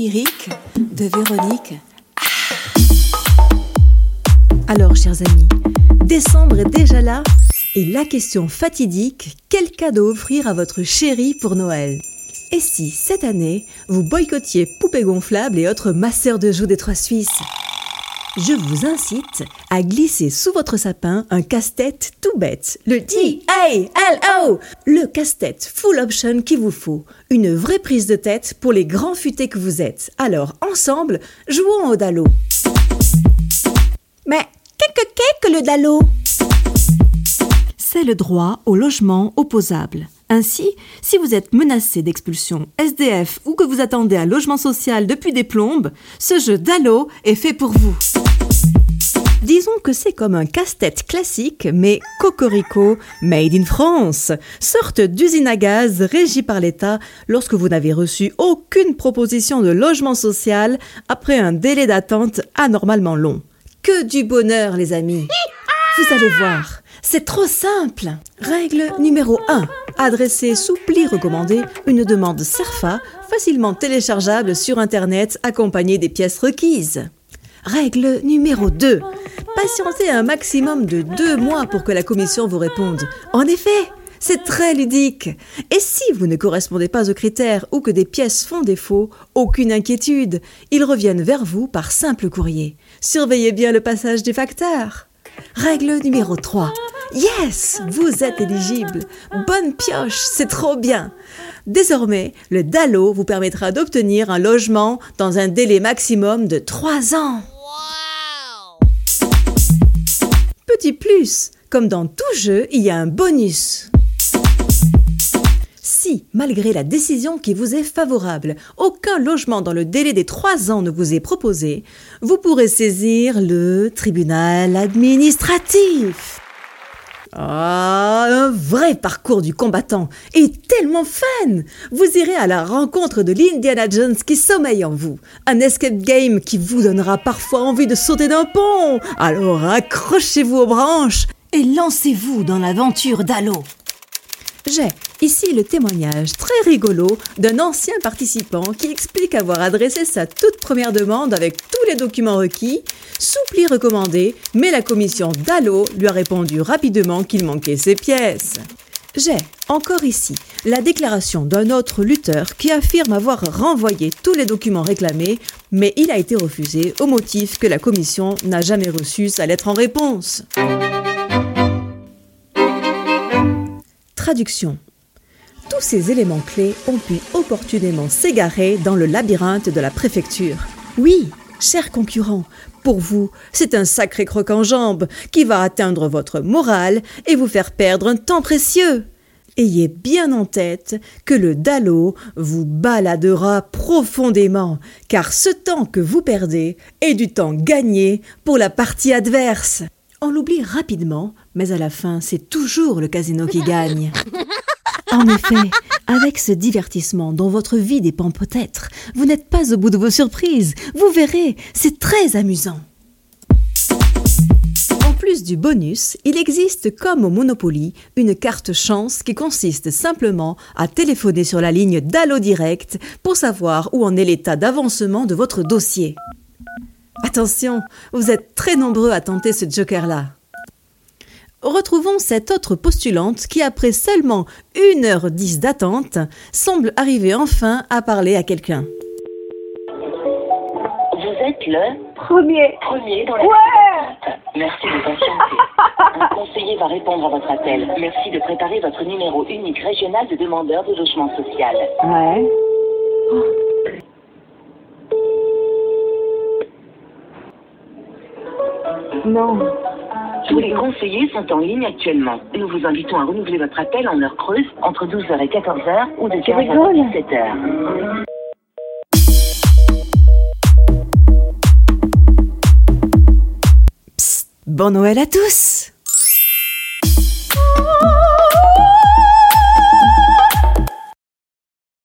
lyrique de Véronique. Alors, chers amis, décembre est déjà là et la question fatidique, quel cadeau offrir à votre chéri pour Noël? Et si, cette année, vous boycottiez poupées gonflables et autres masseurs de joues des Trois Suisses? Je vous incite à glisser sous votre sapin un casse-tête tout bête, le D-A-L-O, le casse-tête full option qu'il vous faut, une vraie prise de tête pour les grands futés que vous êtes. Alors, ensemble, jouons au Dalo. Mais qu'est-ce que le Dalo? C'est le droit au logement opposable. Ainsi, si vous êtes menacé d'expulsion SDF ou que vous attendez un logement social depuis des plombes, ce jeu d'Allo est fait pour vous. Disons que c'est comme un casse-tête classique, mais cocorico, made in France, sorte d'usine à gaz régie par l'État lorsque vous n'avez reçu aucune proposition de logement social après un délai d'attente anormalement long. Que du bonheur, les amis Vous allez voir, c'est trop simple Règle numéro 1. Adresser sous pli recommandé une demande CERFA facilement téléchargeable sur Internet accompagnée des pièces requises. Règle numéro 2. Patientez un maximum de deux mois pour que la commission vous réponde. En effet, c'est très ludique. Et si vous ne correspondez pas aux critères ou que des pièces font défaut, aucune inquiétude. Ils reviennent vers vous par simple courrier. Surveillez bien le passage des facteurs. Règle numéro 3. Yes, vous êtes éligible. Bonne pioche, c'est trop bien. Désormais, le DALO vous permettra d'obtenir un logement dans un délai maximum de 3 ans. Petit plus, comme dans tout jeu, il y a un bonus. Si, malgré la décision qui vous est favorable, aucun logement dans le délai des trois ans ne vous est proposé, vous pourrez saisir le tribunal administratif. Ah, un vrai parcours du combattant et tellement fun Vous irez à la rencontre de l'Indiana Jones qui sommeille en vous. Un escape game qui vous donnera parfois envie de sauter d'un pont. Alors accrochez-vous aux branches et lancez-vous dans l'aventure d'Halo. J'ai ici le témoignage très rigolo d'un ancien participant qui explique avoir adressé sa toute première demande avec tous les documents requis, soupli recommandé, mais la commission d'Allo lui a répondu rapidement qu'il manquait ses pièces. J'ai encore ici la déclaration d'un autre lutteur qui affirme avoir renvoyé tous les documents réclamés, mais il a été refusé au motif que la commission n'a jamais reçu sa lettre en réponse. Traduction. Tous ces éléments clés ont pu opportunément s'égarer dans le labyrinthe de la préfecture. Oui, chers concurrents, pour vous, c'est un sacré croc en jambe qui va atteindre votre morale et vous faire perdre un temps précieux. Ayez bien en tête que le Dalo vous baladera profondément, car ce temps que vous perdez est du temps gagné pour la partie adverse. On l'oublie rapidement, mais à la fin, c'est toujours le casino qui gagne. En effet, avec ce divertissement dont votre vie dépend peut-être, vous n'êtes pas au bout de vos surprises. Vous verrez, c'est très amusant. En plus du bonus, il existe comme au Monopoly une carte chance qui consiste simplement à téléphoner sur la ligne d'Allo Direct pour savoir où en est l'état d'avancement de votre dossier. Attention, vous êtes très nombreux à tenter ce joker-là. Retrouvons cette autre postulante qui, après seulement 1h10 d'attente, semble arriver enfin à parler à quelqu'un. Vous êtes le Premier. premier dans la Ouais Merci de patienter. Un conseiller va répondre à votre appel. Merci de préparer votre numéro unique régional de demandeurs de logement social. Ouais. Non. Tous les conseillers sont en ligne actuellement. Nous vous invitons à renouveler votre appel en heure creuse entre 12h et 14h ou de 15h rigoles à 17h. Psst, bon Noël à tous